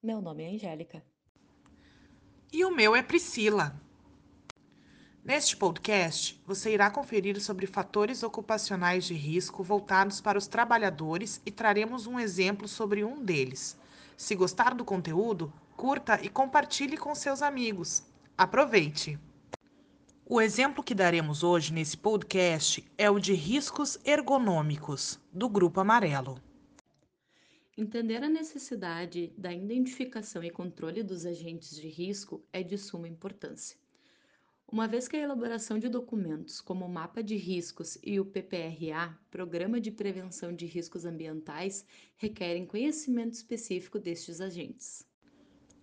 Meu nome é Angélica. E o meu é Priscila. Neste podcast, você irá conferir sobre fatores ocupacionais de risco voltados para os trabalhadores e traremos um exemplo sobre um deles. Se gostar do conteúdo, curta e compartilhe com seus amigos. Aproveite! O exemplo que daremos hoje nesse podcast é o de riscos ergonômicos, do Grupo Amarelo. Entender a necessidade da identificação e controle dos agentes de risco é de suma importância. Uma vez que a elaboração de documentos como o Mapa de Riscos e o PPRA, Programa de Prevenção de Riscos Ambientais, requerem conhecimento específico destes agentes.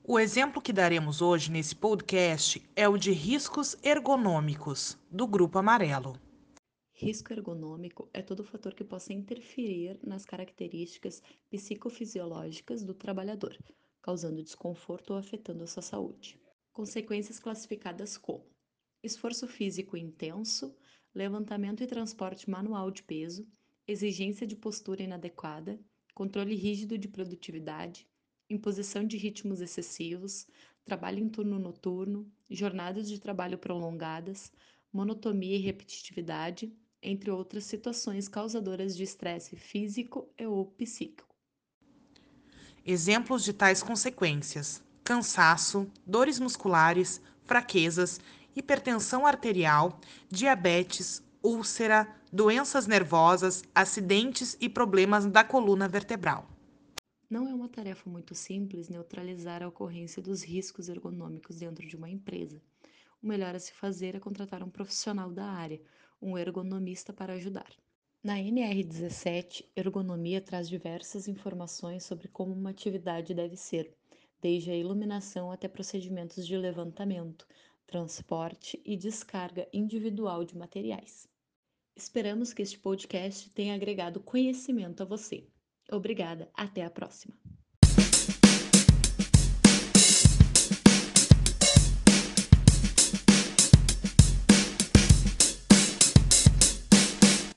O exemplo que daremos hoje nesse podcast é o de riscos ergonômicos, do Grupo Amarelo. Risco ergonômico é todo fator que possa interferir nas características psicofisiológicas do trabalhador, causando desconforto ou afetando a sua saúde. Consequências classificadas como esforço físico intenso, levantamento e transporte manual de peso, exigência de postura inadequada, controle rígido de produtividade, imposição de ritmos excessivos, trabalho em turno noturno, jornadas de trabalho prolongadas, monotonia e repetitividade, entre outras situações causadoras de estresse físico e ou psíquico. Exemplos de tais consequências: cansaço, dores musculares, fraquezas, hipertensão arterial, diabetes, úlcera, doenças nervosas, acidentes e problemas da coluna vertebral. Não é uma tarefa muito simples neutralizar a ocorrência dos riscos ergonômicos dentro de uma empresa. O melhor a se fazer é contratar um profissional da área, um ergonomista para ajudar. Na NR17, ergonomia traz diversas informações sobre como uma atividade deve ser, desde a iluminação até procedimentos de levantamento, transporte e descarga individual de materiais. Esperamos que este podcast tenha agregado conhecimento a você. Obrigada, até a próxima!